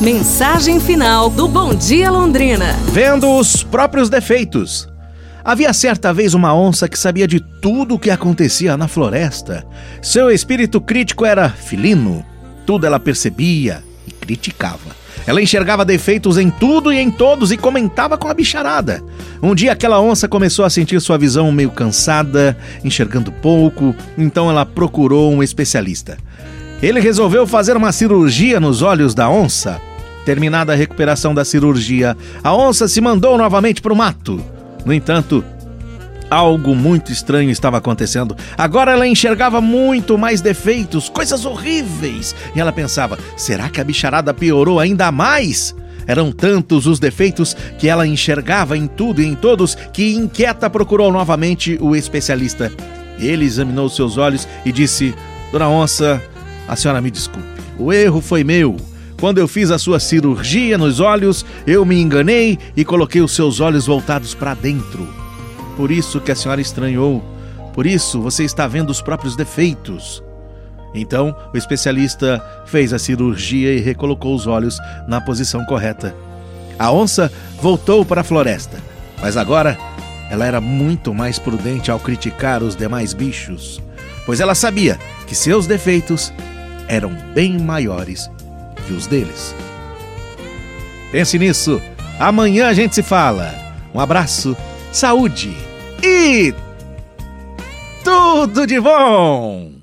Mensagem final do Bom Dia Londrina. Vendo os próprios defeitos. Havia certa vez uma onça que sabia de tudo o que acontecia na floresta. Seu espírito crítico era filino. Tudo ela percebia e criticava. Ela enxergava defeitos em tudo e em todos e comentava com a bicharada. Um dia aquela onça começou a sentir sua visão meio cansada, enxergando pouco, então ela procurou um especialista. Ele resolveu fazer uma cirurgia nos olhos da onça. Terminada a recuperação da cirurgia, a onça se mandou novamente para o mato. No entanto, Algo muito estranho estava acontecendo. Agora ela enxergava muito mais defeitos, coisas horríveis. E ela pensava: será que a bicharada piorou ainda mais? Eram tantos os defeitos que ela enxergava em tudo e em todos que, inquieta, procurou novamente o especialista. Ele examinou seus olhos e disse: Dona Onça, a senhora me desculpe. O erro foi meu. Quando eu fiz a sua cirurgia nos olhos, eu me enganei e coloquei os seus olhos voltados para dentro. Por isso que a senhora estranhou. Por isso você está vendo os próprios defeitos. Então, o especialista fez a cirurgia e recolocou os olhos na posição correta. A onça voltou para a floresta, mas agora ela era muito mais prudente ao criticar os demais bichos, pois ela sabia que seus defeitos eram bem maiores que os deles. Pense nisso. Amanhã a gente se fala. Um abraço, saúde! e tudo de bom!